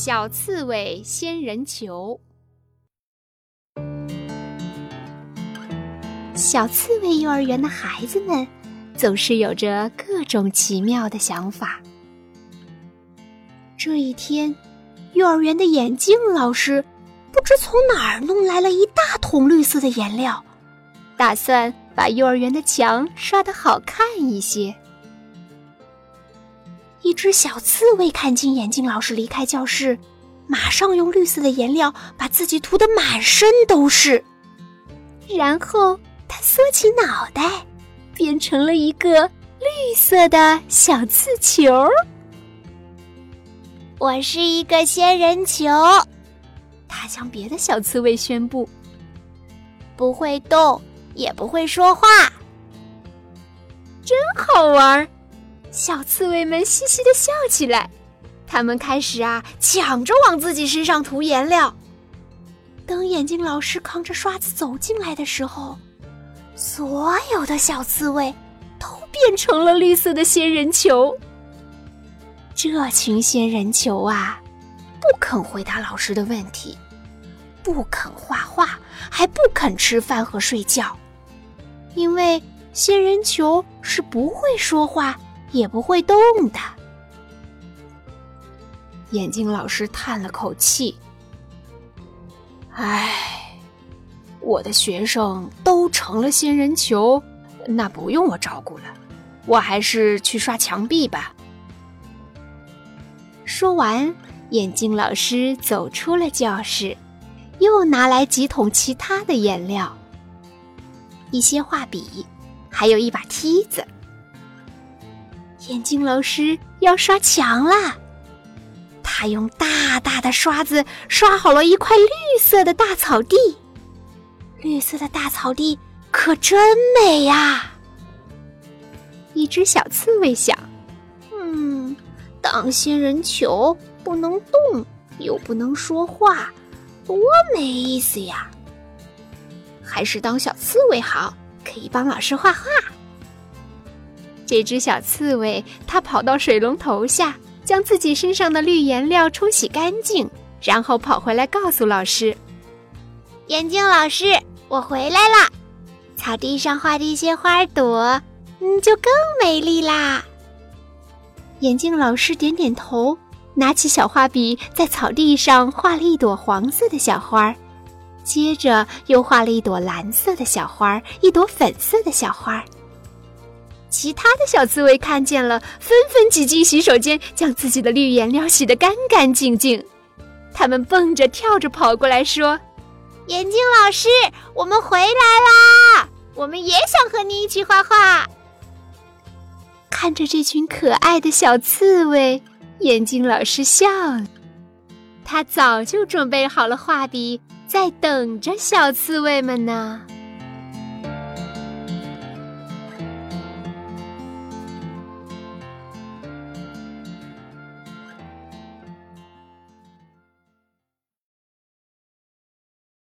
小刺猬仙人球。小刺猬幼儿园的孩子们总是有着各种奇妙的想法。这一天，幼儿园的眼镜老师不知从哪儿弄来了一大桶绿色的颜料，打算把幼儿园的墙刷得好看一些。一只小刺猬看见眼镜老师离开教室，马上用绿色的颜料把自己涂得满身都是，然后它缩起脑袋，变成了一个绿色的小刺球。我是一个仙人球，它向别的小刺猬宣布：“不会动，也不会说话，真好玩。”小刺猬们嘻嘻的笑起来，他们开始啊抢着往自己身上涂颜料。等眼镜老师扛着刷子走进来的时候，所有的小刺猬都变成了绿色的仙人球。这群仙人球啊，不肯回答老师的问题，不肯画画，还不肯吃饭和睡觉，因为仙人球是不会说话。也不会动的。眼镜老师叹了口气：“唉，我的学生都成了仙人球，那不用我照顾了，我还是去刷墙壁吧。”说完，眼镜老师走出了教室，又拿来几桶其他的颜料，一些画笔，还有一把梯子。眼镜老师要刷墙啦！他用大大的刷子刷好了一块绿色的大草地。绿色的大草地可真美呀！一只小刺猬想：“嗯，当仙人球不能动，又不能说话，多没意思呀！还是当小刺猬好，可以帮老师画画。”这只小刺猬，它跑到水龙头下，将自己身上的绿颜料冲洗干净，然后跑回来告诉老师：“眼镜老师，我回来了。草地上画的一些花朵，嗯，就更美丽啦。”眼镜老师点点头，拿起小画笔，在草地上画了一朵黄色的小花，接着又画了一朵蓝色的小花，一朵粉色的小花。其他的小刺猬看见了，纷纷挤进洗手间，将自己的绿颜料洗得干干净净。他们蹦着跳着跑过来，说：“眼镜老师，我们回来啦！我们也想和你一起画画。”看着这群可爱的小刺猬，眼镜老师笑了。他早就准备好了画笔，在等着小刺猬们呢。